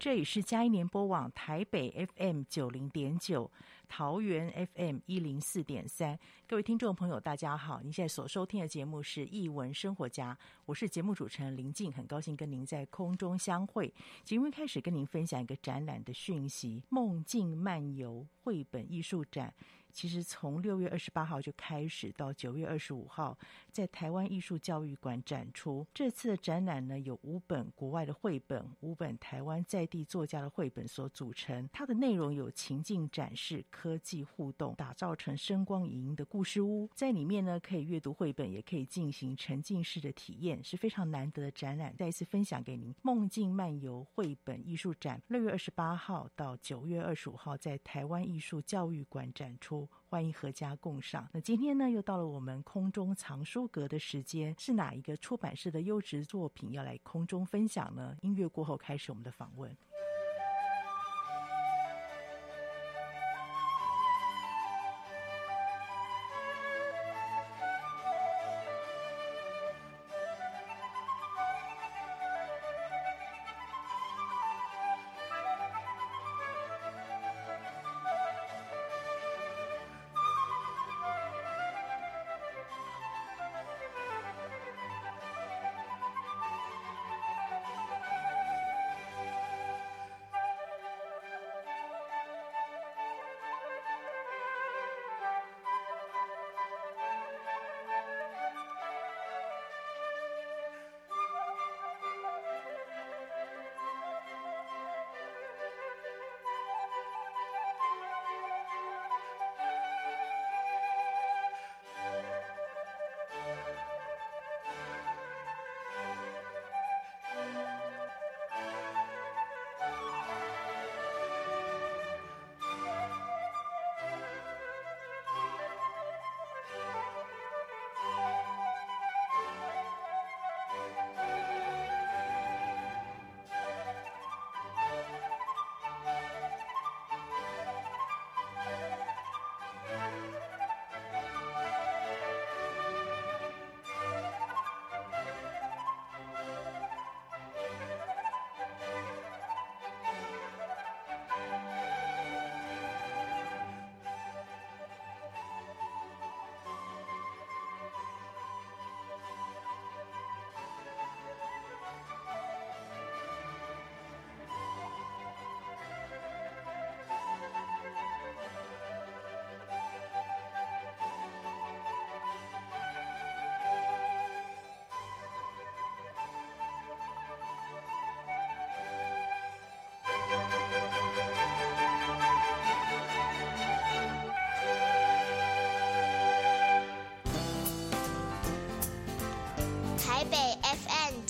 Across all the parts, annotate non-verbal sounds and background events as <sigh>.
这里是嘉一联播网台北 FM 九零点九，桃园 FM 一零四点三。各位听众朋友，大家好！您现在所收听的节目是《艺文生活家》，我是节目主持人林静，很高兴跟您在空中相会。节目开始跟您分享一个展览的讯息：梦境漫游绘本艺术展。其实从六月二十八号就开始，到九月二十五号，在台湾艺术教育馆展出。这次的展览呢，有五本国外的绘本，五本台湾在地作家的绘本所组成。它的内容有情境展示、科技互动，打造成声光影音的故事屋。在里面呢，可以阅读绘本，也可以进行沉浸式的体验，是非常难得的展览。再一次分享给您，《梦境漫游绘本艺术展》，六月二十八号到九月二十五号，在台湾艺术教育馆展出。欢迎阖家共赏。那今天呢，又到了我们空中藏书阁的时间，是哪一个出版社的优质作品要来空中分享呢？音乐过后开始我们的访问。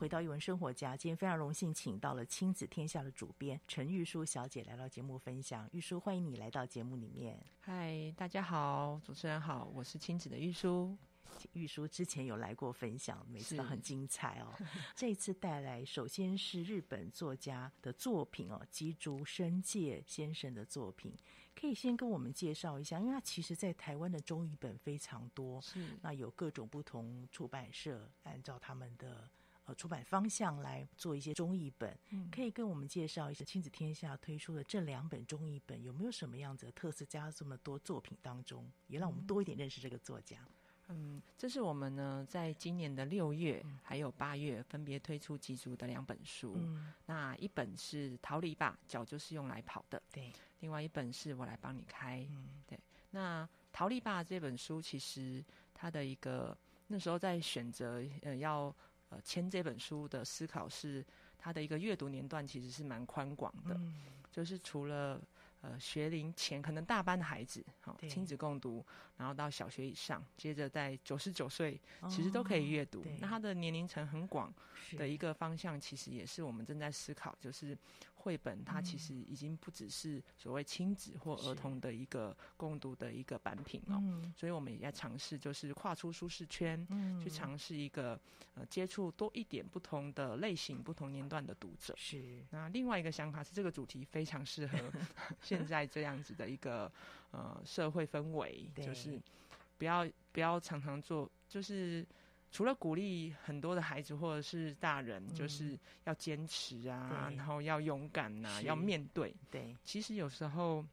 回到一文生活家。今天非常荣幸，请到了亲子天下的主编陈玉书小姐来到节目分享。玉书，欢迎你来到节目里面。嗨，大家好，主持人好，我是亲子的玉书。玉书之前有来过分享，每次都很精彩哦。这一次带来，首先是日本作家的作品哦，吉竹伸介先生的作品，可以先跟我们介绍一下，因为他其实在台湾的中译本非常多，是那有各种不同出版社按照他们的。出版方向来做一些中译本，嗯，可以跟我们介绍一下亲子天下推出的这两本中译本有没有什么样子的特色？加这么多作品当中，也让我们多一点认识这个作家。嗯，这是我们呢在今年的六月还有八月分别推出几组的两本书。嗯，那一本是《逃离吧，脚就是用来跑的》，对；另外一本是我来帮你开，嗯，对。那《逃离吧》这本书其实它的一个那时候在选择呃要。呃，签这本书的思考是，它的一个阅读年段其实是蛮宽广的，嗯，就是除了呃学龄前可能大班的孩子，好亲子共读，然后到小学以上，接着在九十九岁，其实都可以阅读。哦，那他的年龄层很广的一个方向，其实也是我们正在思考，就是。绘本它其实已经不只是所谓亲子或儿童的一个共读的一个版品哦，所以我们也在尝试，就是跨出舒适圈，去尝试一个呃接触多一点不同的类型、不同年段的读者。是。那另外一个想法是，这个主题非常适合 <laughs> 现在这样子的一个呃社会氛围，就是不要不要常常做，就是。除了鼓励很多的孩子或者是大人，嗯、就是要坚持啊，然后要勇敢呐、啊，要面对。对，其实有时候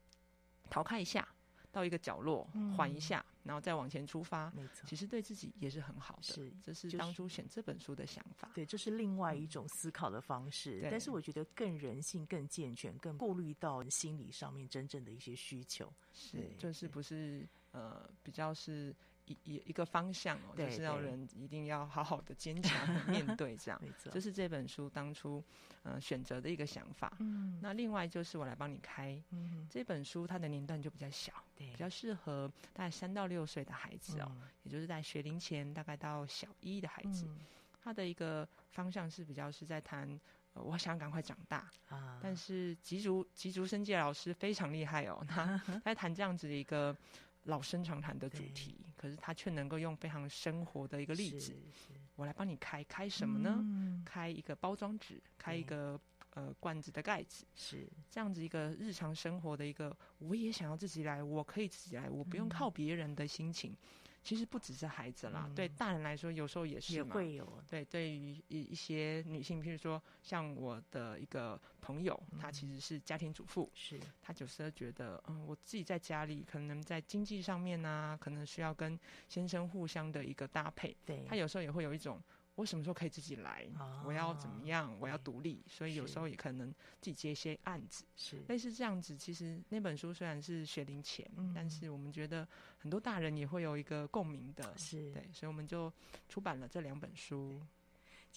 逃开一下，到一个角落缓、嗯、一下，然后再往前出发，没错，其实对自己也是很好的。是，这是当初选这本书的想法。对，这是另外一种思考的方式。嗯、但是我觉得更人性、更健全、更顾虑到心理上面真正的一些需求。是，就是不是呃，比较是。一一一个方向哦，就是要人一定要好好的坚强 <laughs> 面对这样，这、就是这本书当初呃选择的一个想法。嗯，那另外就是我来帮你开，嗯，这本书它的年段就比较小，对，比较适合大概三到六岁的孩子哦，嗯、也就是在学龄前大概到小一的孩子，嗯、他的一个方向是比较是在谈，呃，我想赶快长大啊，但是吉竹吉竹伸介老师非常厉害哦，<laughs> 他在谈这样子的一个。老生常谈的主题，可是他却能够用非常生活的一个例子，我来帮你开开什么呢？嗯、开一个包装纸，开一个呃罐子的盖子，是。这样子一个日常生活的一个，我也想要自己来，我可以自己来，我不用靠别人的心情。嗯其实不只是孩子啦，嗯、对大人来说，有时候也是嘛。也会有。对，对于一一些女性，譬如说像我的一个朋友，嗯、她其实是家庭主妇，是她有时候觉得，嗯，我自己在家里可能在经济上面啊，可能需要跟先生互相的一个搭配。对，她有时候也会有一种。我什么时候可以自己来？哦、我要怎么样？我要独立，所以有时候也可能自己接一些案子，是类似这样子。其实那本书虽然是学龄前，嗯、但是我们觉得很多大人也会有一个共鸣的，是对，所以我们就出版了这两本书。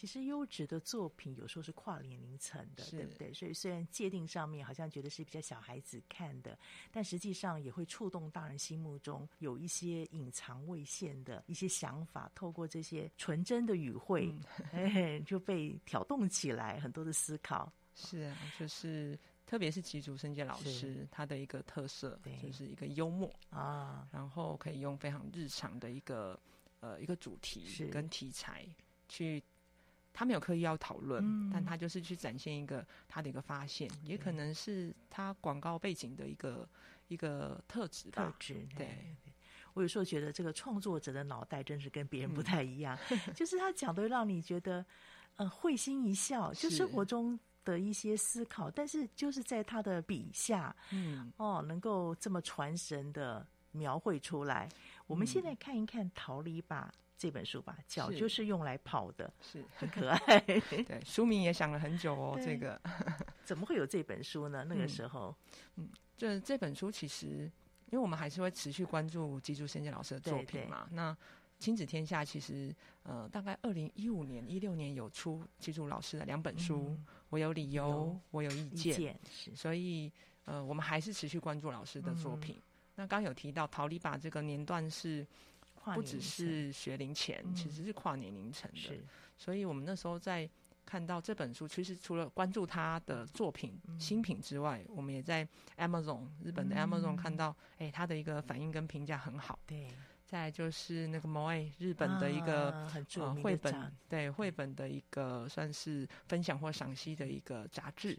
其实优质的作品有时候是跨年龄层的，对不对？所以虽然界定上面好像觉得是比较小孩子看的，但实际上也会触动大人心目中有一些隐藏未现的一些想法，透过这些纯真的语汇，嗯、<laughs> 哎，就被挑动起来很多的思考。是啊，就是特别是吉竹伸介老师他的一个特色，就是一个幽默啊，然后可以用非常日常的一个呃一个主题跟题材去。他没有刻意要讨论，嗯，但他就是去展现一个他的一个发现，也可能是他广告背景的一个一个特质吧。特质，对。我有时候觉得这个创作者的脑袋真是跟别人不太一样，嗯、<laughs> 就是他讲的让你觉得，呃，会心一笑，就生活中的一些思考，但是就是在他的笔下，嗯，哦，能够这么传神的描绘出来。我们现在看一看《逃离吧》。这本书吧，脚就是用来跑的，是很可 <laughs> 爱。<laughs> 对，书名也想了很久哦。这个怎么会有这本书呢？那个时候，嗯，就这本书其实，因为我们还是会持续关注吉竹伸介老师的作品嘛。那亲子天下其实，呃，大概二零一五年、一六年有出吉住老师的两本书，嗯，我有理由，有我有意见，意见是。所以，呃，我们还是持续关注老师的作品。嗯，那刚有提到逃离吧这个年段是。不只是学龄前，其实是跨年龄层的。所以我们那时候在看到这本书，其实除了关注他的作品新品之外，我们也在 Amazon 日本的 Amazon 看到，哎，他的一个反应跟评价很好。对，再就是那个 Moe 日本的一个、啊、很著名绘、呃、本，对绘本的一个算是分享或赏析的一个杂志。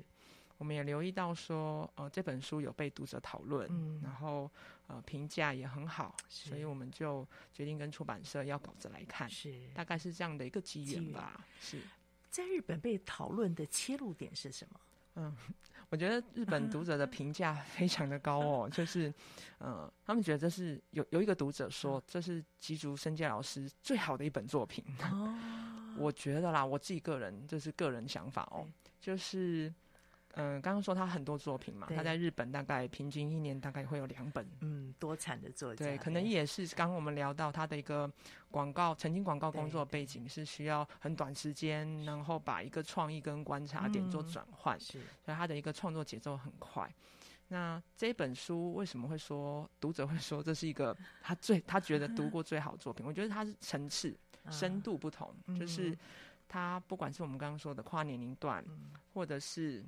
我们也留意到说，呃，这本书有被读者讨论，嗯，然后呃评价也很好，所以我们就决定跟出版社要稿子来看，是大概是这样的一个机缘吧。是在日本被讨论的切入点是什么？嗯，<laughs> 我觉得日本读者的评价非常的高哦，就是呃，他们觉得这是有有一个读者说这是吉竹伸介老师最好的一本作品。哦，<laughs> 我觉得啦，我自己个人这是个人想法哦，就是。嗯，刚刚说他很多作品嘛，他在日本大概平均一年大概会有两本，嗯，多产的作家，对，可能也是刚刚我们聊到他的一个广告，曾经广告工作背景是需要很短时间，然后把一个创意跟观察点做转换，是，所以他的一个创作节奏很快。那这本书为什么会说读者会说这是一个他最他觉得读过最好的作品？我觉得它是层次 <laughs> 深度不同，就是他不管是我们刚刚说的跨年龄段，或者是。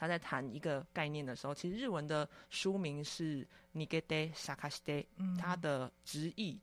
他在谈一个概念的时候，其实日文的书名是 “nigete sakashite”，它的直译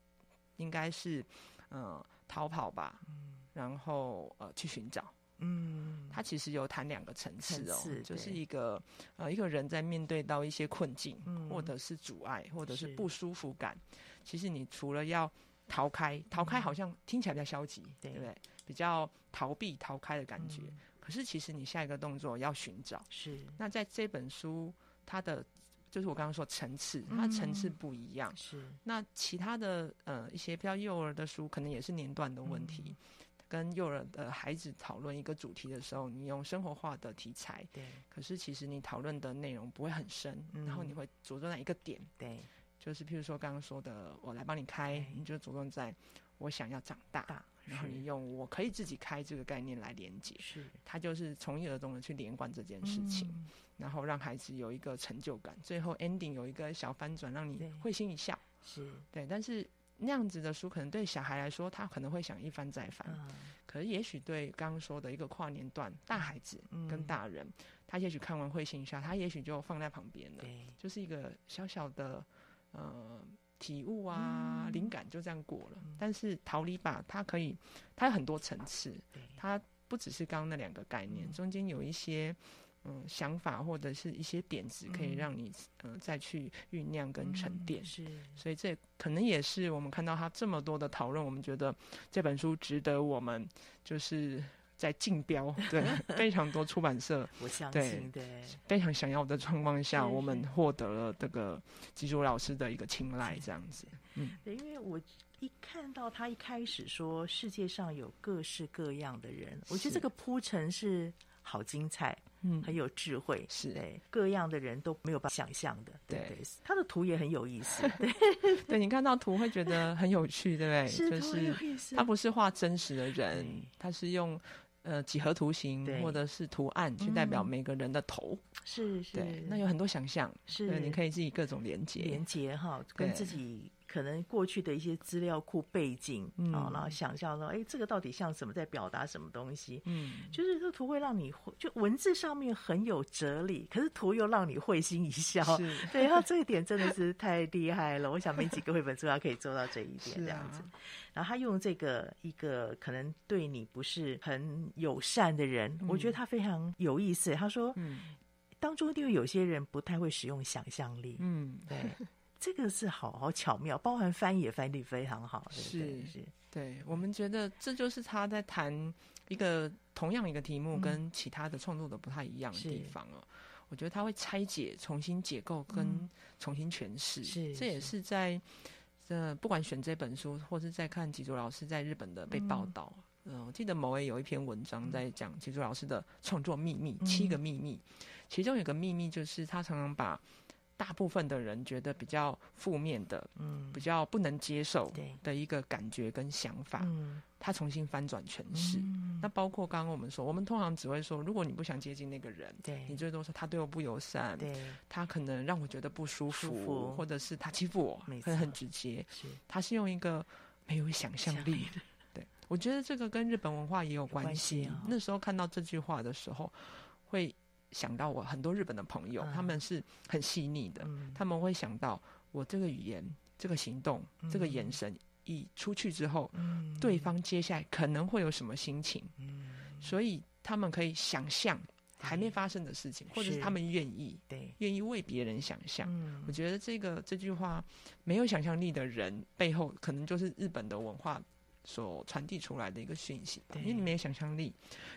应该是呃逃跑吧，嗯、然后呃去寻找。嗯，他其实有谈两个层次哦，就是一个呃一个人在面对到一些困境，嗯、或者是阻碍，或者是不舒服感，其实你除了要逃开，逃开好像听起来比较消极，嗯、对不对？比较逃避、逃开的感觉。嗯可是，其实你下一个动作要寻找。是。那在这本书，它的就是我刚刚说层次，它层次不一样。是。那其他的呃一些比较幼儿的书，可能也是年段的问题。跟幼儿的孩子讨论一个主题的时候，你用生活化的题材。对。可是其实你讨论的内容不会很深，然后你会着重在一个点。对。就是譬如说刚刚说的，我来帮你开，你就着重在我想要长大。然后你用我可以自己开这个概念来连接，是，他就是从一而终的去连贯这件事情，嗯，然后让孩子有一个成就感，最后 ending 有一个小翻转，让你会心一笑，是对。但是那样子的书，可能对小孩来说，他可能会想一翻再翻，嗯，可是也许对刚刚说的一个跨年段，大孩子跟大人，嗯，他也许看完会心一笑，他也许就放在旁边了，就是一个小小的，呃。体悟啊，灵、嗯、感就这样过了。嗯、但是逃离吧，它可以，它有很多层次，它不只是刚刚那两个概念，嗯、中间有一些嗯想法或者是一些点子，可以让你嗯、呃、再去酝酿跟沉淀。是、嗯，所以这可能也是我们看到它这么多的讨论，我们觉得这本书值得我们就是。在竞标，对 <laughs> 非常多出版社，<laughs> 我相信对，对非常想要的状况下，我们获得了这个吉竹老师的一个青睐，这样子。嗯，对，因为我一看到他一开始说世界上有各式各样的人，我觉得这个铺陈是好精彩，嗯，很有智慧，是对各样的人都没有办法想象的，对，对他的图也很有意思，<laughs> 对，对你看到图会觉得很有趣，对不对？是就是他不是画真实的人，他是用。呃，几何图形或者是图案去代表每个人的头，是是，那有很多想象，是，你可以自己各种连接，连接哈，跟自己可能过去的一些资料库背景啊，然后想象说，哎，这个到底像什么，在表达什么东西？嗯，就是这图会让你就文字上面很有哲理，可是图又让你会心一笑，<laughs> 对，然后这一点真的是太厉害了。我想没几个绘本作家可以做到这一点，这样子。然后他用这个一个可能对你不是很友善的人，嗯、我觉得他非常有意思。他说，嗯，当中因为有些人不太会使用想象力，嗯，对，<laughs> 这个是好好巧妙，包含翻译也翻译非常好，是是，对，我们觉得这就是他在谈一个同样一个题目跟其他的创作者不太一样的地方哦。我觉得他会拆解、重新解构跟重新诠释，是这也是。在。这不管选这本书，或是在看吉竹老师在日本的被报道，嗯，嗯，我记得某位有一篇文章在讲吉竹老师的创作秘密，嗯、七个秘密，其中有个秘密就是他常常把。大部分的人觉得比较负面的，嗯，比较不能接受的一个感觉跟想法，嗯，他重新翻转诠释。嗯，那包括刚刚我们说，我们通常只会说，如果你不想接近那个人，对，你最多说他对我不友善，对，他可能让我觉得不舒服，舒服。或者是他欺负我，可能很直接，是，他是用一个没有想象力。的。对，我觉得这个跟日本文化也有关系。哦，那时候看到这句话的时候，会。想到我很多日本的朋友，嗯、他们是很细腻的，嗯、他们会想到我这个语言这个行动、嗯、这个眼神一出去之后，嗯、对方接下来可能会有什么心情，嗯、所以他们可以想象还没发生的事情，或者是他们愿意，对，愿意为别人想象。嗯、我觉得这个这句话，没有想象力的人背后，可能就是日本的文化所传递出来的一个讯息。因为你没有想象力，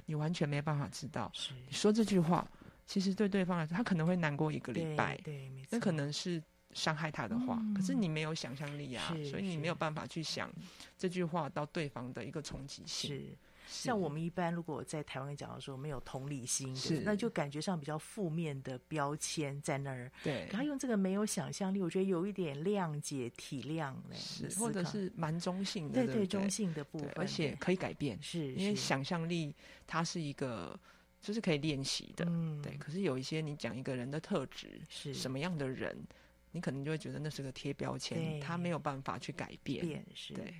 你完全没办法知道，你说这句话，其实对对方来说，他可能会难过一个礼拜，对，对，没错，那可能是。伤害他的话，嗯、可是你没有想象力啊，所以你没有办法去想这句话到对方的一个冲击性。是，像我们一般如果在台湾讲的时候没有同理心，是，那就感觉上比较负面的标签在那儿。对，他用这个没有想象力，我觉得有一点谅解、体谅，是，或者是蛮中性的，对对，对，中性的部分，而且可以改变，是，因为想象力它是一个就是可以练习的，嗯，对。可是有一些你讲一个人的特质是什么样的人？你可能就会觉得那是个贴标签，他没有办法去改变。变是对，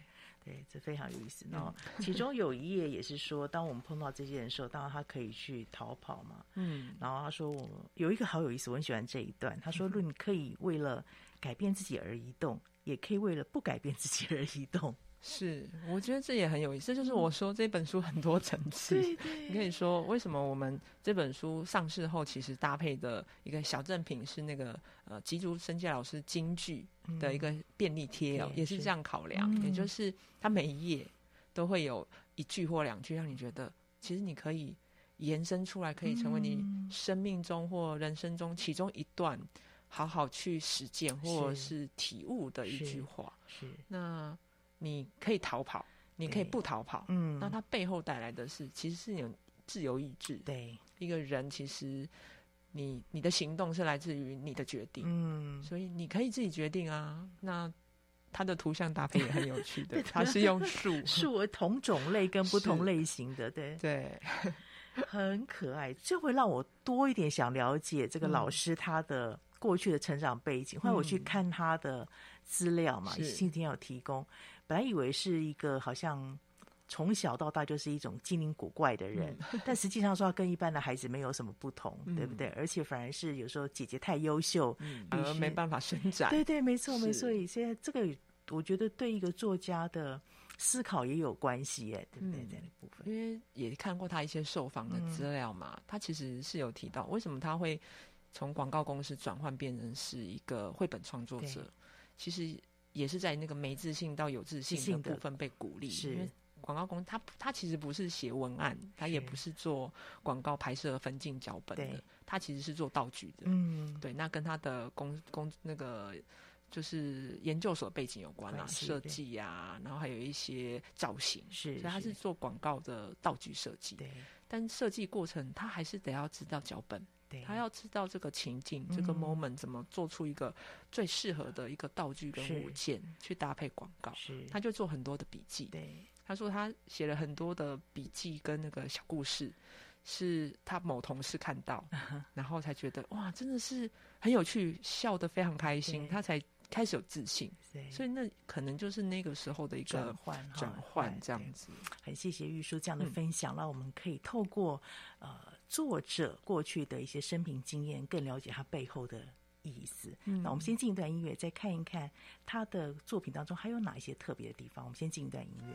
对，这非常有意思。然后其中有一页也是说，当我们碰到这些人的时候，当然他可以去逃跑嘛。嗯。然后他说，我有一个好有意思，我很喜欢这一段。他说，<laughs> 论可以为了改变自己而移动，也可以为了不改变自己而移动。是，我觉得这也很有意思。这就是我说这本书很多层次。对对，你可以说为什么我们这本书上市后，其实搭配的一个小赠品是那个呃吉竹伸介老师金句的一个便利贴哦，嗯、也是这样考量。是也就是它每一页都会有一句或两句，让你觉得其实你可以延伸出来，可以成为你生命中或人生中其中一段好好去实践或者是体悟的一句话。是，是那。你可以逃跑，你可以不逃跑。嗯，那它背后带来的是，其实是有自由意志。对，一个人其实你你的行动是来自于你的决定。嗯，所以你可以自己决定啊。那它的图像搭配也很有趣的，<laughs> 它是用树树为同种类跟不同类型的，对对，<laughs> 很可爱。这会让我多一点想了解这个老师他的过去的成长背景。后来我去看他的资料嘛，今天有提供。本来以为是一个好像从小到大就是一种精灵古怪的人，嗯、但实际上说他跟一般的孩子没有什么不同，嗯、对不对？而且反而是有时候姐姐太优秀，嗯，而没办法伸展。对对，没错没错。所以现在这个我觉得对一个作家的思考也有关系，哎，对不对？这个部分，因为也看过他一些受访的资料嘛，嗯、他其实是有提到为什么他会从广告公司转换变成是一个绘本创作者，其实。也是在那个没自信到有自信的部分被鼓励，是因为广告公司他他其实不是写文案，他也不是做广告拍摄分镜脚本的，他其实是做道具的。嗯，对，那跟他的工工那个就是研究所背景有关啊，设计啊，然后还有一些造型，是，所以他是做广告的道具设计。对，但设计过程他还是得要知道脚本。他要知道这个情境，嗯、这个 moment 怎么做出一个最适合的一个道具跟物件去搭配广告，是。他就做很多的笔记。对，他说他写了很多的笔记跟那个小故事，是他某同事看到，<laughs> 嗯、然后才觉得哇，真的是很有趣，笑得非常开心，他才开始有自信。所以那可能就是那个时候的一个转换，转换这样子。很谢谢玉书这样的分享，让、嗯、我们可以透过呃。作者过去的一些生平经验，更了解他背后的意思。嗯、那我们先进一段音乐，再看一看他的作品当中还有哪一些特别的地方。我们先进一段音乐。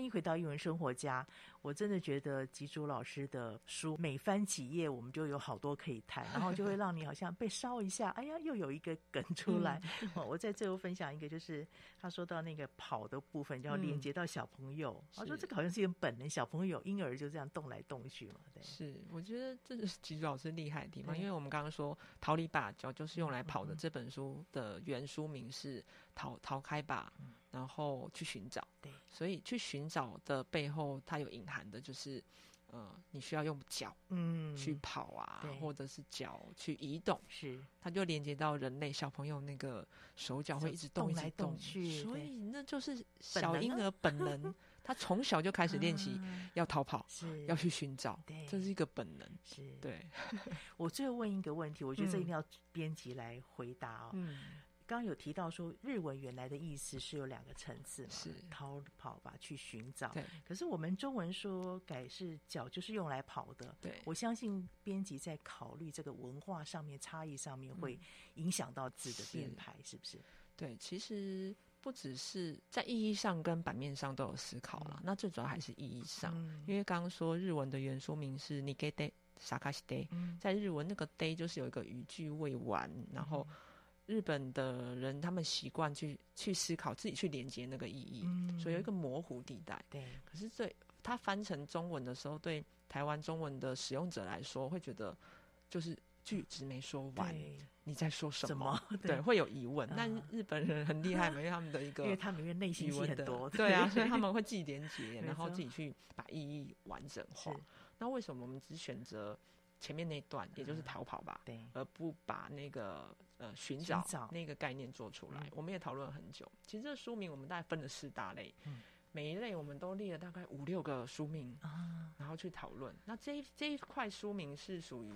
欢迎回到英文生活家。我真的觉得吉竹老师的书每翻几页，我们就有好多可以谈，然后就会让你好像被烧一下，哎呀，又有一个梗出来。嗯、我在最后分享一个，就是他说到那个跑的部分，要连接到小朋友。嗯、他说这个好像是一个本能，小朋友、婴儿就这样动来动去嘛。对，是，我觉得这是吉竹老师厉害的地方，因为我们刚刚说“逃离把脚”就是用来跑的。这本书的原书名是“逃逃开吧”，然后去寻找。对，所以去寻找的背后，它有隐含的就是，呃，你需要用脚，嗯，去跑啊，或者是脚去移动，是，它就连接到人类小朋友那个手脚会一直动，来动去，所以那就是小婴儿本能，<laughs> 他从小就开始练习要逃跑，是，要去寻找，对，这是一个本能，是对。<laughs> 我最后问一个问题，我觉得这一定要编辑来回答哦。嗯。刚刚有提到说，日文原来的意思是有两个层次嘛，是逃跑吧，去寻找。对。可是我们中文说改是脚，就是用来跑的。对。我相信编辑在考虑这个文化上面差异上面，会影响到字的编排，是不是？对，其实不只是在意义上跟版面上都有思考了。嗯、那最主要还是意义上，嗯、因为刚刚说日文的原书名是 “nigete sakashite”，在日文那个 “de” 就是有一个语句未完，然后。日本的人他们习惯去去思考自己去连接那个意义，嗯、所以有一个模糊地带。对，可是这他翻成中文的时候，对台湾中文的使用者来说，会觉得就是句子没说完，你在说什么？<laughs> 对，对，会有疑问。那、嗯、日本人很厉害，因为他们的一个，<laughs> 因为他们因为内心戏很多，对啊，所以他们会自己连接，<laughs> 然后自己去把意义完整化。那为什么我们只选择前面那段，也就是逃跑吧，嗯、对，而不把那个呃寻找，那个概念做出来。嗯、我们也讨论了很久。其实这个书名我们大概分了四大类，嗯、每一类我们都列了大概五六个书名，啊、然后去讨论。那这一这一块书名是属于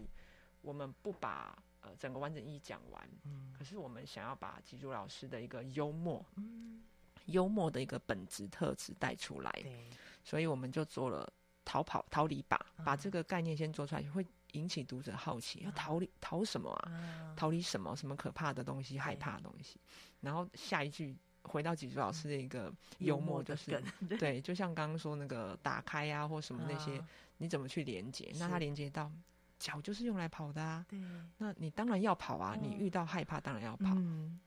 我们不把呃整个完整意义讲完，嗯、可是我们想要把吉竹老师的一个幽默，嗯、幽默的一个本质特质带出来，对所以我们就做了。逃跑、逃离吧，把这个概念先做出来，会引起读者好奇。要逃离逃什么啊？逃离什么？什么可怕的东西？害怕的东西？然后下一句回到几竹老师的一个幽默，就是对，就像刚刚说那个打开啊，或什么那些，你怎么去连接？那它连接到脚就是用来跑的啊。对，那你当然要跑啊。你遇到害怕，当然要跑。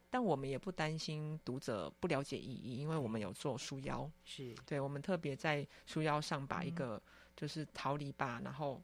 但我们也不担心读者不了解意义，因为我们有做书腰，是对，我们特别在书腰上把一个就是逃离吧，然后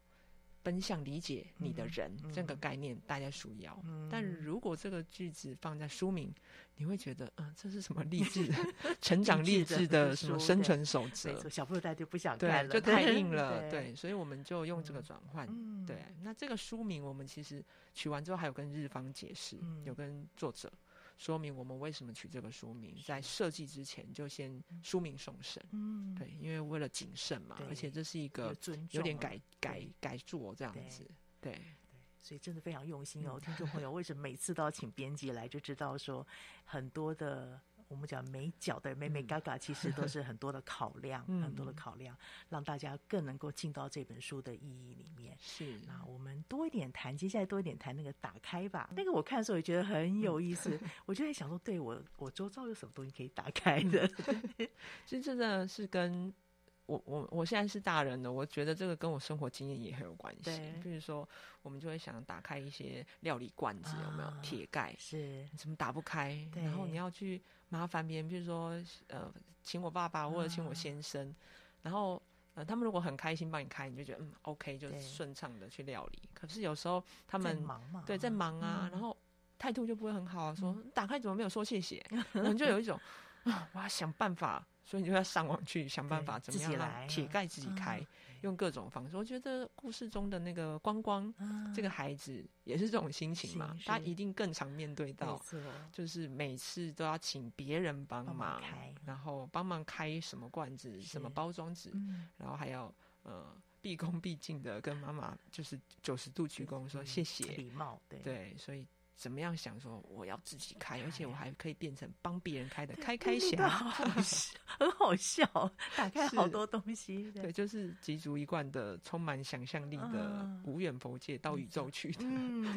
奔向理解你的人这个概念带在书腰。但如果这个句子放在书名，你会觉得，嗯，这是什么励志、<laughs> 成长励志的什么生存守则？小朋友大家就不想看了，就太硬 <laughs> 了。对，所以我们就用这个转换。对，那这个书名我们其实取完之后，还有跟日方解释，有跟作者。说明我们为什么取这个书名，在设计之前就先书名送审，嗯，对，因为为了谨慎嘛，而且这是一个有点改改改做这样子，对，对，所以真的非常用心哦，听众朋友，为什么每次都要请编辑来，就知道说很多的。我们讲美角的美美嘎嘎，其实都是很多的考量，<laughs> 嗯、很多的考量，让大家更能够进到这本书的意义里面。是，那我们多一点谈，接下来多一点谈那个打开吧。那个我看的时候也觉得很有意思，<laughs> 我就在想说，对我我周遭有什么东西可以打开的？<laughs> 其实真的是跟。我我我现在是大人了，我觉得这个跟我生活经验也很有关系。对，比如说，我们就会想打开一些料理罐子，有没有铁盖？是，怎么打不开？然后你要去麻烦别人，比如说呃，请我爸爸或者请我先生，然后呃，他们如果很开心帮你开，你就觉得嗯，OK，就顺畅的去料理。可是有时候他们忙嘛，对，在忙啊，然后态度就不会很好啊，说打开怎么没有说谢谢？<laughs> 然后就有一种啊，我要想办法。所以你就要上网去想办法，怎么样让铁盖自己开，嗯、用各种方式。我觉得故事中的那个光光，嗯、这个孩子也是这种心情嘛，他一定更常面对到，就是每次都要请别人帮忙，帮忙然后帮忙开什么罐子、什么包装纸，嗯、然后还要呃毕恭毕敬的跟妈妈就是九十度鞠躬说谢谢，礼貌对，对，所以。怎么样想说我要自己开，而且我还可以变成帮别人开的 <laughs> 开开想，<laughs> 很好笑，<laughs> 打开好多东西。对，就是吉足一贯的充满想象力的无远佛界到宇宙去的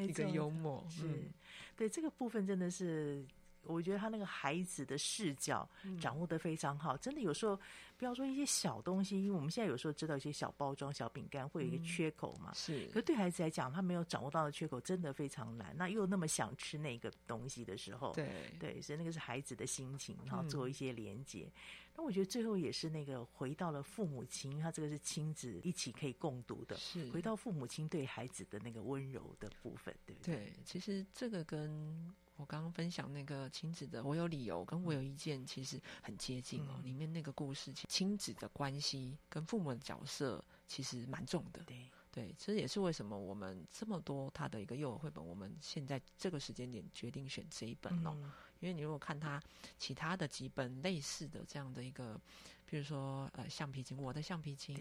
一个幽默。是，对这个部分真的是。我觉得他那个孩子的视角掌握的非常好，嗯、真的有时候不要说一些小东西，因为我们现在有时候知道一些小包装、小饼干会有一个缺口嘛，嗯、是。可是对孩子来讲，他没有掌握到的缺口真的非常难。那又那么想吃那个东西的时候，对对，所以那个是孩子的心情，然后做一些连接。嗯、那我觉得最后也是那个回到了父母亲，他这个是亲子一起可以共读的，是回到父母亲对孩子的那个温柔的部分，对不对？对，其实这个跟。我刚刚分享那个亲子的，我有理由跟我有意见，其实很接近哦。嗯、里面那个故事，亲子的关系跟父母的角色其实蛮重的。对对，这也是为什么我们这么多他的一个幼儿绘本，我们现在这个时间点决定选这一本哦。嗯、因为你如果看他其他的几本类似的这样的一个，比如说呃橡皮筋，我的橡皮筋，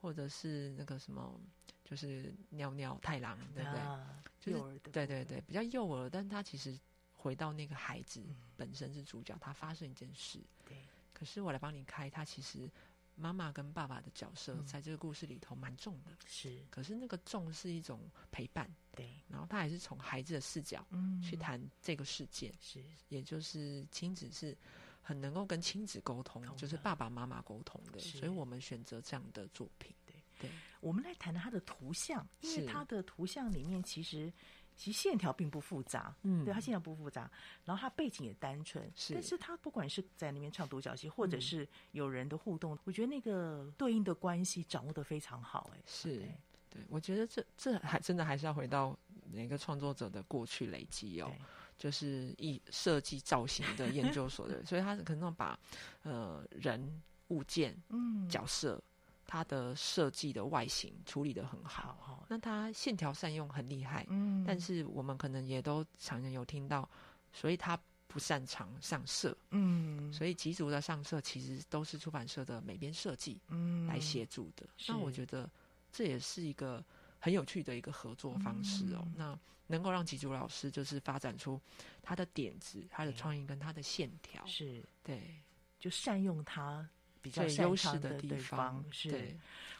或者是那个什么。就是尿尿太郎，对不对？啊、就是对对对，比较幼儿，但他其实回到那个孩子本身是主角，嗯、他发生一件事。对。可是我来帮你开，他其实妈妈跟爸爸的角色在这个故事里头蛮重的。是、嗯。可是那个重是一种陪伴。对。然后他还是从孩子的视角去谈这个事件。是、嗯。也就是亲子是很能够跟亲子沟通，就是爸爸妈妈沟通的，所以我们选择这样的作品。对，我们来谈谈它的图像，因为它的图像里面其实其实线条并不复杂，嗯，对，它线条不复杂，然后它背景也单纯，是，但是它不管是在那边唱独角戏，或者是有人的互动，嗯、我觉得那个对应的关系掌握的非常好，哎，是，对，对，我觉得这这还真的还是要回到那个创作者的过去累积哦，就是以设计造型的研究所的，<laughs> 所以他可能把呃人物件嗯。角色。它的设计的外形处理的很好，好，那它线条善用很厉害，嗯，但是我们可能也都常常有听到，所以它不擅长上色，嗯，所以几组的上色其实都是出版社的美编设计，嗯，来协助的。那我觉得这也是一个很有趣的一个合作方式哦。嗯、那能够让吉竹老师就是发展出他的点子、他的创意跟他的线条，是。对，就善用他比较优势的地方。是，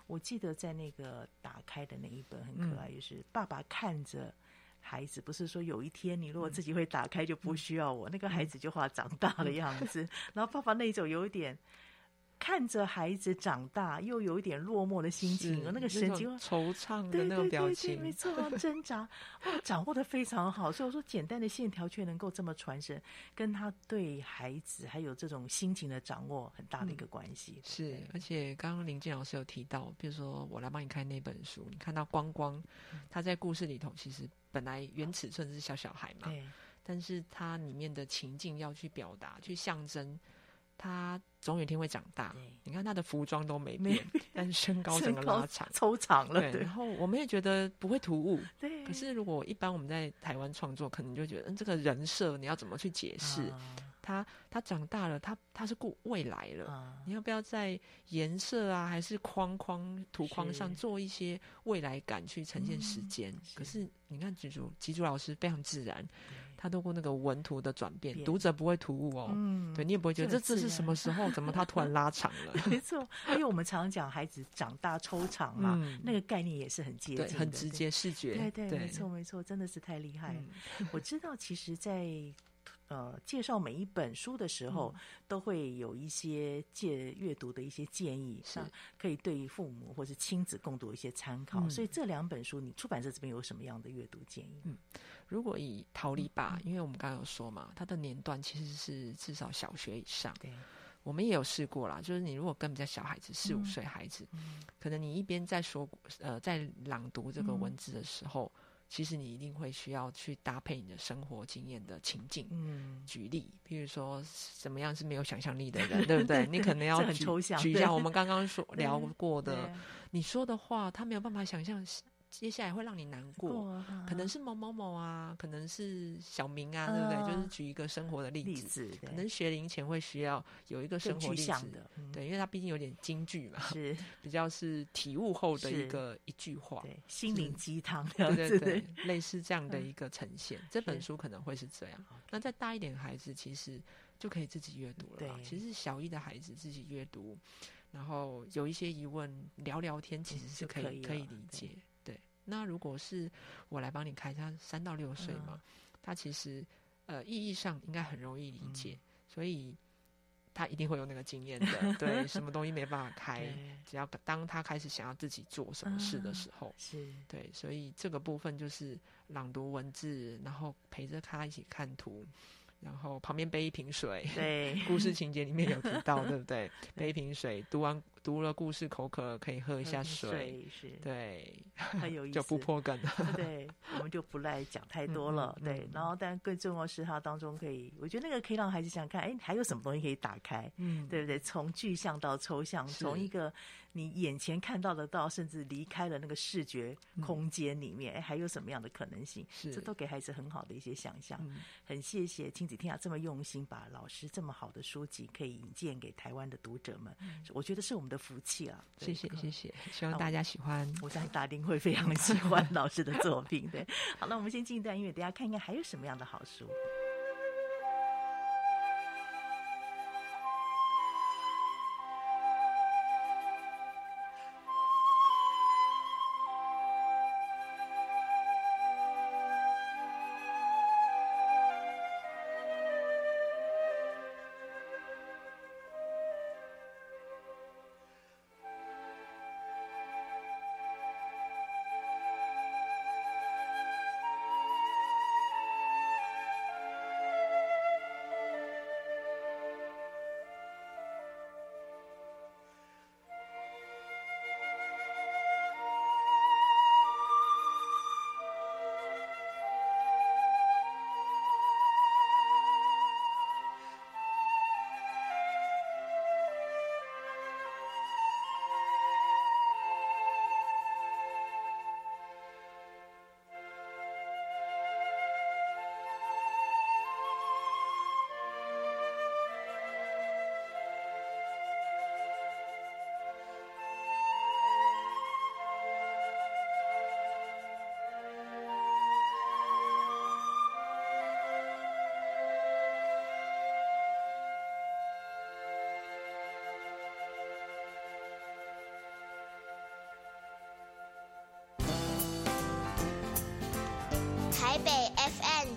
我记得在那个打开的那一本很可爱，就是、嗯、爸爸看着孩子，不是说有一天你如果自己会打开就不需要我，嗯、那个孩子就画长大的样子，嗯、然后爸爸那种有一点。看着孩子长大，又有一点落寞的心情，那个神情惆怅的那种表情，没错，挣扎，哦，掌握的非常好。所以我说，简单的线条却能够这么传神，跟他对孩子还有这种心情的掌握很大的一个关系。嗯、是，而且刚刚林静老师有提到，比如说我来帮你看那本书，你看到光光，他在故事里头其实本来原尺寸是小小孩嘛，对，但是他里面的情境要去表达，去象征。他总有一天会长大。你看他的服装都没变，没但是身高整个拉长、抽长了。对，然后我们也觉得不会突兀。对。可是如果一般我们在台湾创作，可能就觉得，嗯，这个人设你要怎么去解释？啊他他长大了，他他是顾未来了。啊、你要不要在颜色啊，还是框框图框上做一些未来感去呈现时间？是可是你看吉竹吉竹老师非常自然，对他透过那个文图的转变，读者不会突兀哦。嗯，对你也不会觉得这字是什么时候？怎么他突然拉长了？<laughs> 没错，因为我们常常讲孩子长大抽长嘛，嗯、那个概念也是很接近，很直接视觉。对对，没错没错，真的是太厉害了。嗯、我知道，其实，在呃，介绍每一本书的时候，嗯、都会有一些借阅读的一些建议，是可以对于父母或是亲子共读一些参考。嗯、所以这两本书，你出版社这边有什么样的阅读建议？嗯，如果以逃离吧，嗯、因为我们刚刚有说嘛，它的年段其实是至少小学以上。对，我们也有试过啦，就是你如果跟比较小孩子，四五岁孩子，嗯、可能你一边在说呃在朗读这个文字的时候。嗯其实你一定会需要去搭配你的生活经验的情境，嗯，举例，譬如说怎么样是没有想象力的人，对不对？你可能要举很抽象，举一下我们刚刚说 <laughs> 聊过的，你说的话，他没有办法想象。接下来会让你难过，可能是某某某啊，可能是小明啊，对不对？就是举一个生活的例子，可能学龄前会需要有一个生活例子，对，因为他毕竟有点京剧嘛，是。<laughs> 比较是体悟后的一个一句话，心灵鸡汤，对对对，类似这样的一个呈现。这本书可能会是这样。那再大一点孩子，其实就可以自己阅读了。其实小一的孩子自己阅读，然后有一些疑问聊聊天，其实是可以可以理解。那如果是我来帮你开，他三到六岁嘛，他其实呃意义上应该很容易理解，所以他一定会有那个经验的。<laughs> 对，什么东西没办法开，只要当他开始想要自己做什么事的时候，是对，所以这个部分就是朗读文字，然后陪着他一起看图。然后旁边背一瓶水，对，故事情节里面有提到，<laughs> 对不对？背一瓶水，读完读了故事口渴，可以喝一下水，是，对，很有意思，<laughs> 就不破梗了。对，我们就不来讲太多了。对，然后但更重要是它当中可以，我觉得那个可以让孩子想想看，哎，还有什么东西可以打开？嗯，对不对？从具象到抽象，从一个。你眼前看到的到，甚至离开了那个视觉空间里面，哎、嗯，还有什么样的可能性？是，这都给孩子很好的一些想象。嗯、很谢谢亲子天下这么用心，把老师这么好的书籍可以引荐给台湾的读者们。嗯、我觉得是我们的福气啊！谢谢谢谢，<laughs> 希望大家喜欢。我相信大丁会非常喜欢老师的作品。对，好，那我们先进一段音乐，等下看一看还有什么样的好书。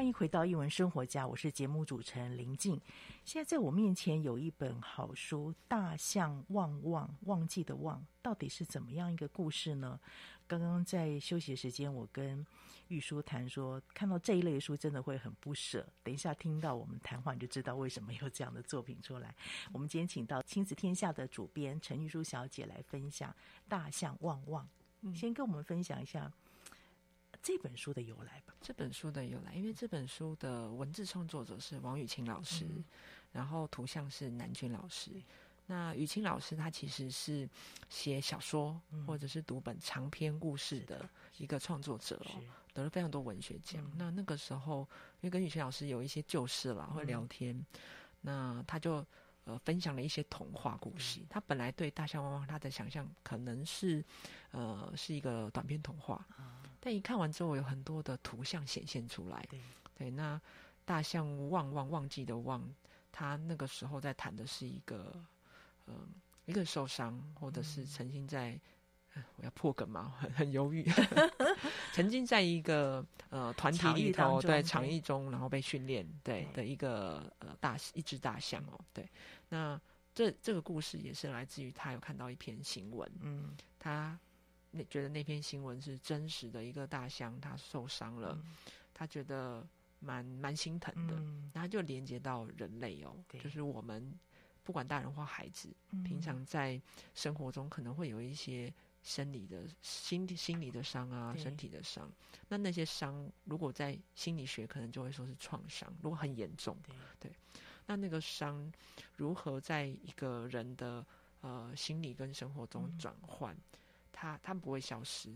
欢迎回到一文生活家，我是节目主持人林静。现在在我面前有一本好书《大象旺旺忘记的旺》，到底是怎么样一个故事呢？刚刚在休息的时间，我跟玉书谈说，看到这一类的书真的会很不舍。等一下听到我们谈话，你就知道为什么有这样的作品出来。我们今天请到亲子天下的主编陈玉书小姐来分享《大象旺旺》，先跟我们分享一下。这本书的由来吧。这本书的由来，因为这本书的文字创作者是王雨晴老师，嗯、然后图像是南俊老师。那雨晴老师他其实是写小说、嗯、或者是读本长篇故事的一个创作者哦，得了非常多文学奖。嗯、那那个时候，因为跟雨晴老师有一些旧事了，会聊天，嗯、那他就呃分享了一些童话故事。嗯、他本来对大象汪汪他的想象可能是呃是一个短篇童话。嗯但一看完之后，有很多的图像显现出来。对，对，那大象旺旺忘记的忘，他那个时候在谈的是一个，嗯、呃，一个受伤，或者是曾经在，嗯、我要破梗吗？很很犹豫，<laughs> 曾经在一个呃团体里头，对，场域中，然后被训练，对，对的一个呃大一只大象哦，对，那这这个故事也是来自于他有看到一篇新闻，嗯，他。那觉得那篇新闻是真实的，一个大象它受伤了，嗯、他觉得蛮蛮心疼的，嗯、然后就连接到人类哦，就是我们不管大人或孩子，嗯、平常在生活中可能会有一些生理的、心心理的伤啊，身体的伤。那那些伤，如果在心理学可能就会说是创伤，如果很严重，对，对，那那个伤如何在一个人的呃心理跟生活中转换？嗯他他不会消失，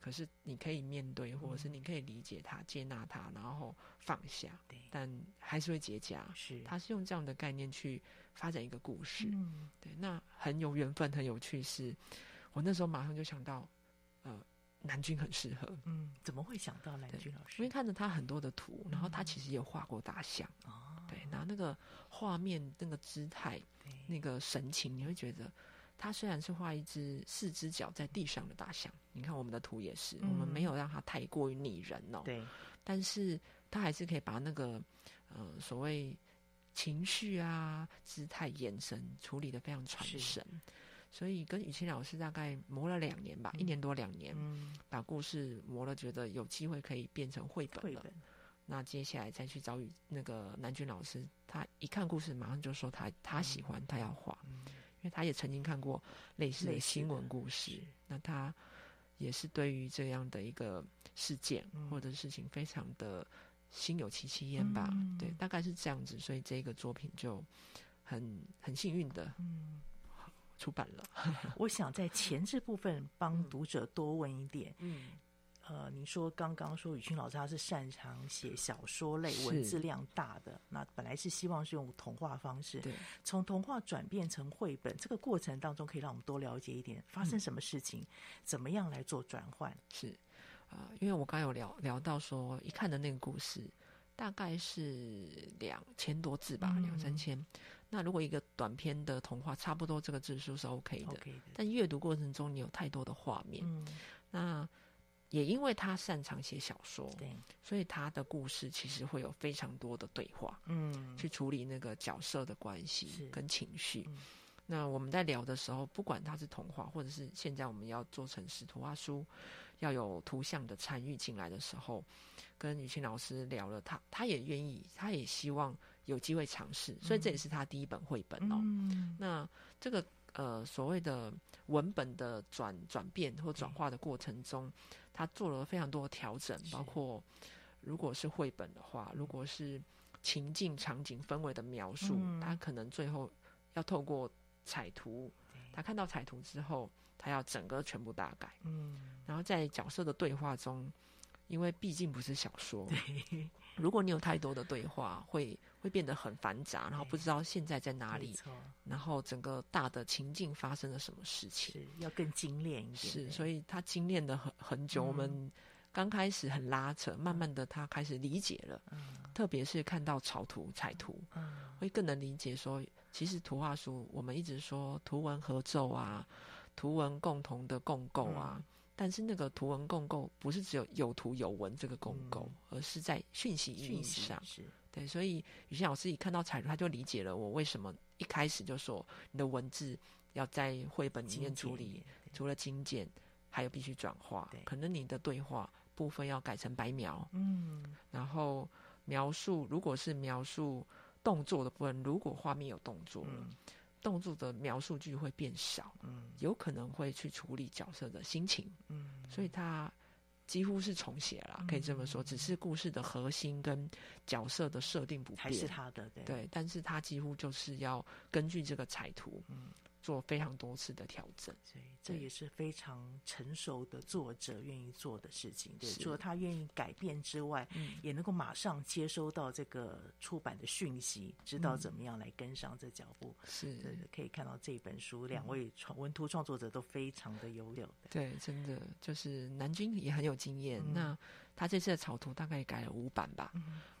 可是你可以面对，或者是你可以理解他、接纳他，然后放下。对，但还是会结痂。是，他是用这样的概念去发展一个故事。嗯，对，那很有缘分，很有趣。是，我那时候马上就想到，呃，南君很适合。嗯，怎么会想到南君老师？因为看着他很多的图，然后他其实也有画过大象。哦、嗯，对，然后那个画面、那个姿态、那个神情，你会觉得。他虽然是画一只四只脚在地上的大象，你看我们的图也是，嗯、我们没有让它太过于拟人哦。对，但是他还是可以把那个呃所谓情绪啊、姿态、眼神处理的非常传神。所以跟雨晴老师大概磨了两年吧，嗯、一年多两年，嗯、把故事磨了，觉得有机会可以变成绘本了。本那接下来再去找雨那个南君老师，他一看故事，马上就说他他喜欢，嗯、他要画。嗯他也曾经看过类似的新闻故事，那他也是对于这样的一个事件或者事情非常的心有戚戚焉吧？嗯、对，大概是这样子，所以这个作品就很很幸运的出版了。<laughs> 我想在前置部分帮读者多问一点。嗯。呃，您说刚刚说雨晴老师他是擅长写小说类，文字量大的，那本来是希望是用童话方式，对，从童话转变成绘本，这个过程当中可以让我们多了解一点发生什么事情，嗯、怎么样来做转换？是啊、呃，因为我刚刚有聊聊到说，一看的那个故事大概是两千多字吧，两、嗯、三千。那如果一个短篇的童话，差不多这个字数是 OK 的，OK 的，但阅读过程中你有太多的画面，嗯、那。也因为他擅长写小说，对，所以他的故事其实会有非常多的对话，嗯，去处理那个角色的关系跟情绪。嗯、那我们在聊的时候，不管他是童话，或者是现在我们要做成是图画书，要有图像的参与进来的时候，跟雨晴老师聊了他，他他也愿意，他也希望有机会尝试，所以这也是他第一本绘本哦。嗯、那这个呃所谓的文本的转转变或转化的过程中。他做了非常多的调整，包括如果是绘本的话，如果是情境、场景、氛围的描述，嗯、他可能最后要透过彩图，他看到彩图之后，他要整个全部大改。嗯，然后在角色的对话中，因为毕竟不是小说。对，如果你有太多的对话，会会变得很繁杂，然后不知道现在在哪里，然后整个大的情境发生了什么事情，是要更精炼一点。是，所以他精炼的很很久。嗯、我们刚开始很拉扯，慢慢的他开始理解了，嗯、特别是看到草图彩图，嗯、会更能理解说，其实图画书我们一直说图文合奏啊，图文共同的共构啊。嗯但是那个图文共构不是只有有图有文这个共构，嗯、而是在讯息意义上。是对，所以雨欣老师一看到彩图，他就理解了我为什么一开始就说你的文字要在绘本里面处理，除了精简，还有必须转化。可能你的对话部分要改成白描，嗯，然后描述如果是描述动作的部分，如果画面有动作了。嗯动作的描述句会变少，嗯，有可能会去处理角色的心情，嗯，所以他几乎是重写了，可以这么说，只是故事的核心跟角色的设定不变，还是他的，对，对，但是他几乎就是要根据这个彩图，嗯。做非常多次的调整，所以这也是非常成熟的作者愿意做的事情。对，除了他愿意改变之外，嗯，也能够马上接收到这个出版的讯息，知道怎么样来跟上这脚步。是，可以看到这本书，两位创文图创作者都非常的优秀。对，真的就是南君也很有经验。那他这次的草图大概改了五版吧。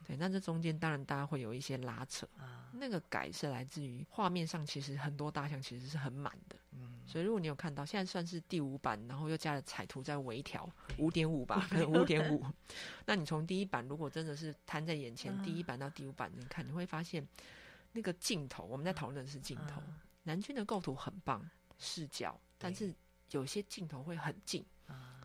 对，那这中间当然大家会有一些拉扯啊。那个改是来自于画面上，其实很多大象其实是很满的。嗯，所以如果你有看到，现在算是第五版，然后又加了彩图在微调，五点五吧，<laughs> 可能五点五。那你从第一版如果真的是摊在眼前，第一版到第五版你看，你会发现那个镜头，我们在讨论的是镜头。南军的构图很棒，视角，但是有些镜头会很近。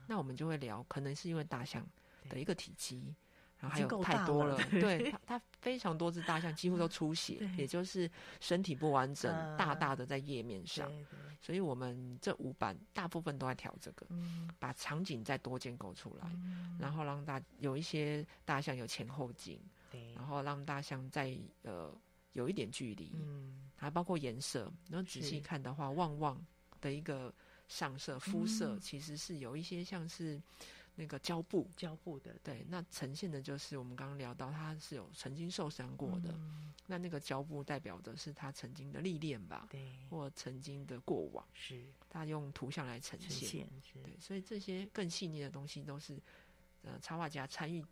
那我们就会聊，可能是因为大象的一个体积。然后还有太多了，<laughs> 了。对，它它非常多只大象几乎都出血，对。也就是身体不完整，呃、大大的在页面上。所以我们这五版大部分都在调这个，嗯、把场景再多建构出来，嗯、然后让大有一些大象有前后景，然后让大象在呃有一点距离，嗯、还包括颜色。然后仔细看的话，旺旺的一个上色肤色其实是有一些像是。那个胶布，胶布的，对，那呈现的就是我们刚刚聊到，他是有曾经受伤过的，嗯、那那个胶布代表的是他曾经的历练吧，对，或曾经的过往，是，他用图像来呈现，呈现对，所以这些更细腻的东西都是，呃，插画家参与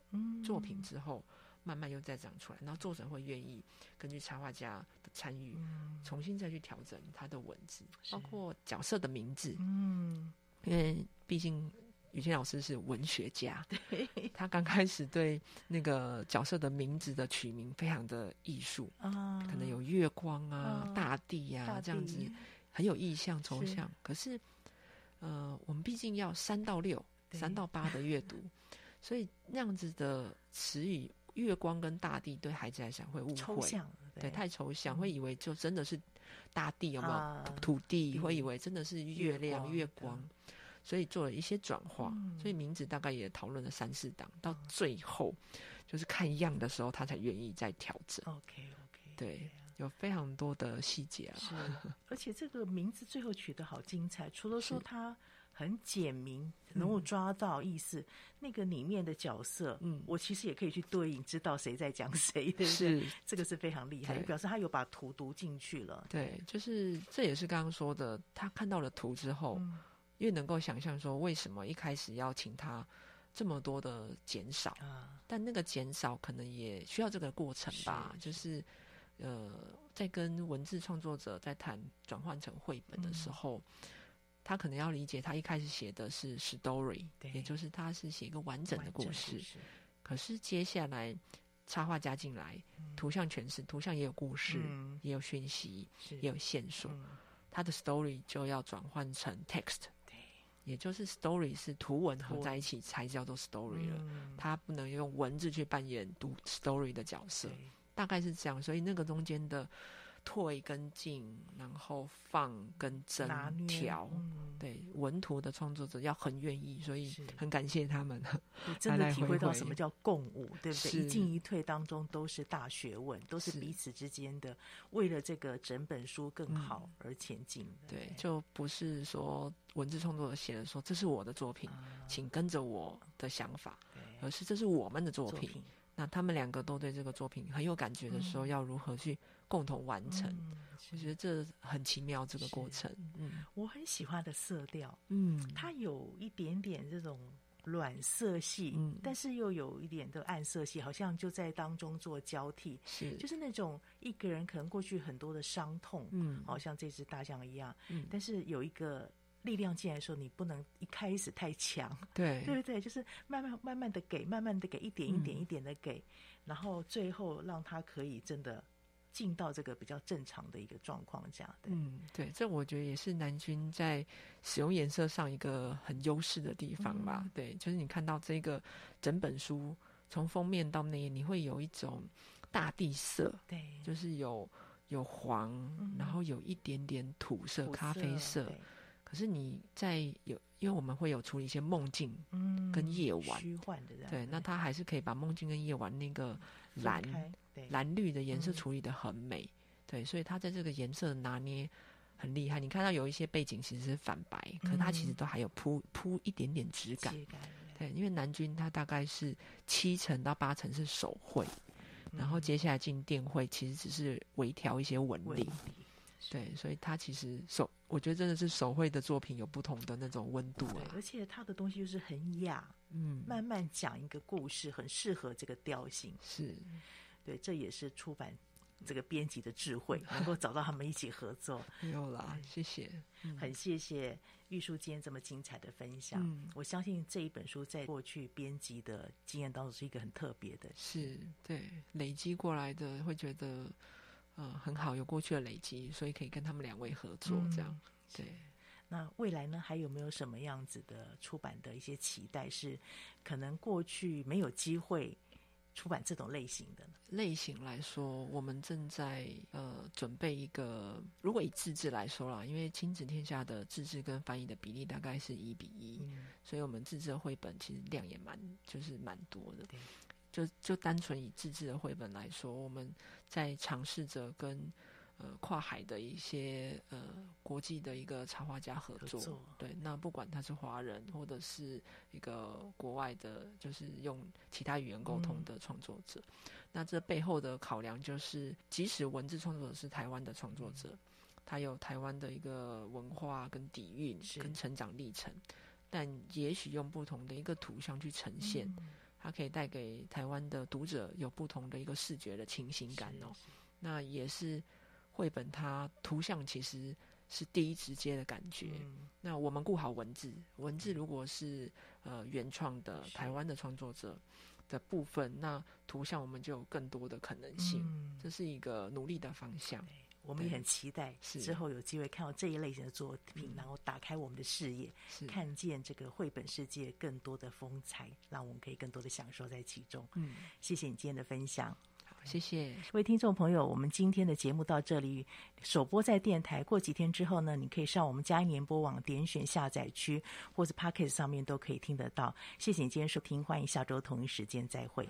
作品之后，嗯、慢慢又再长出来，然后作者会愿意根据插画家的参与，嗯、重新再去调整他的文字，包括角色的名字，嗯，因为毕竟。雨欣老师是文学家，<laughs> 对他刚开始对那个角色的名字的取名非常的艺术啊，可能有月光啊、啊大地呀、啊、这样子，很有意象、抽象。是可是，呃，我们毕竟要三到六、三到八的阅读，<laughs> 所以那样子的词语，月光跟大地对孩子来讲会误会，对，对，太抽象，会以为就真的是大地有没有、啊、土地，会以为真的是月亮、月光。所以做了一些转化，嗯、所以名字大概也讨论了三四档，到最后就是看样的时候，他才愿意再调整。OK OK，对，有非常多的细节啊。是，<laughs> 而且这个名字最后取得好精彩，除了说它很简明，能够抓到意思，嗯、那个里面的角色，嗯，我其实也可以去对应，知道谁在讲谁，对不对？是，这个是非常厉害，表示他有把图读进去了。对，就是这也是刚刚说的，他看到了图之后。嗯因为能够想象说，为什么一开始要请他这么多的减少？啊，但那个减少可能也需要这个过程吧。是就是，呃，在跟文字创作者在谈转换成绘本的时候，嗯、他可能要理解，他一开始写的是 story，也就是他是写一个完整的故事。故事可是接下来插画加进来，嗯、图像诠释，图像也有故事，嗯、也有讯息，也有线索，嗯、他的 story 就要转换成 text。也就是 story 是图文合在一起才叫做 story 了，嗯、它不能用文字去扮演读 story 的角色，大概是这样。所以那个中间的退跟进，然后放跟针调，嗯、对文图的创作者要很愿意，所以很感谢他们。<laughs> 真的体会到什么叫共舞，对不对？是。一进一退当中都是大学问，都是彼此之间的，为了这个整本书更好而前进。对，对，就不是说文字创作者写的说这是我的作品，啊、请跟着我的想法，而是这是我们的作品。作品。那他们两个都对这个作品很有感觉的时候，嗯、要如何去共同完成？嗯、我觉得这很奇妙，这个过程。嗯，我很喜欢的色调，嗯，它有一点点这种暖色系，嗯，但是又有一点的暗色系，好像就在当中做交替，是，就是那种一个人可能过去很多的伤痛，嗯，好像这只大象一样，嗯，但是有一个。力量进来的时候，你不能一开始太强，对，<laughs> 对不对？就是慢慢慢慢的给，慢慢的给，一点一点一点的给，嗯、然后最后让他可以真的进到这个比较正常的一个状况下。嗯，对，这我觉得也是南军在使用颜色上一个很优势的地方吧。嗯、对，就是你看到这个整本书从封面到内页，你会有一种大地色，对，就是有有黄，嗯、然后有一点点土色、土色咖啡色。可是你在有，因为我们会有处理一些梦境，嗯，跟夜晚虚幻的，对，那他还是可以把梦境跟夜晚那个蓝蓝绿的颜色处理的很美，嗯、对，所以它在这个颜色的拿捏很厉害。你看到有一些背景其实是反白，可是它其实都还有铺铺一点点质感，感对，因为南军它大概是七成到八成是手绘，嗯、然后接下来进电绘，其实只是微调一些纹理。对，所以他其实手，我觉得真的是手绘的作品有不同的那种温度啊，而且他的东西就是很雅，嗯，慢慢讲一个故事，很适合这个调性。是，对，这也是出版这个编辑的智慧，<laughs> 能够找到他们一起合作。<laughs> 没有啦，谢谢，很谢谢玉书今天这么精彩的分享。嗯，我相信这一本书在过去编辑的经验当中是一个很特别的，是对累积过来的，会觉得。呃，很好，有过去的累积，所以可以跟他们两位合作，这样。嗯、对，那未来呢，还有没有什么样子的出版的一些期待？是可能过去没有机会出版这种类型的呢？类型来说，我们正在呃准备一个，如果以自制来说啦，因为亲子天下的自制跟翻译的比例大概是一比一，嗯，所以我们自制的绘本其实量也蛮，就是蛮多的。就就单纯以自制的绘本来说，我们在尝试着跟呃跨海的一些呃国际的一个插画家合作。合作对，那不管他是华人或者是一个国外的，就是用其他语言沟通的创作者。嗯、那这背后的考量就是，即使文字创作者是台湾的创作者，嗯、他有台湾的一个文化跟底蕴跟成长历程，但也许用不同的一个图像去呈现。嗯它可以带给台湾的读者有不同的一个视觉的清新感哦。那也是绘本，它图像其实是第一直接的感觉。嗯、那我们顾好文字，文字如果是呃原创的台湾的创作者的部分，那图像我们就有更多的可能性。嗯、这是一个努力的方向。我们也很期待之后有机会看到这一类型的作品，然后打开我们的视野，看见这个绘本世界更多的风采，让我们可以更多的享受在其中。嗯，谢谢你今天的分享，好，谢谢各位听众朋友，我们今天的节目到这里首播在电台，过几天之后呢，你可以上我们佳音联播网点选下载区，或者 Podcast 上面都可以听得到。谢谢你今天收听，欢迎下周同一时间再会。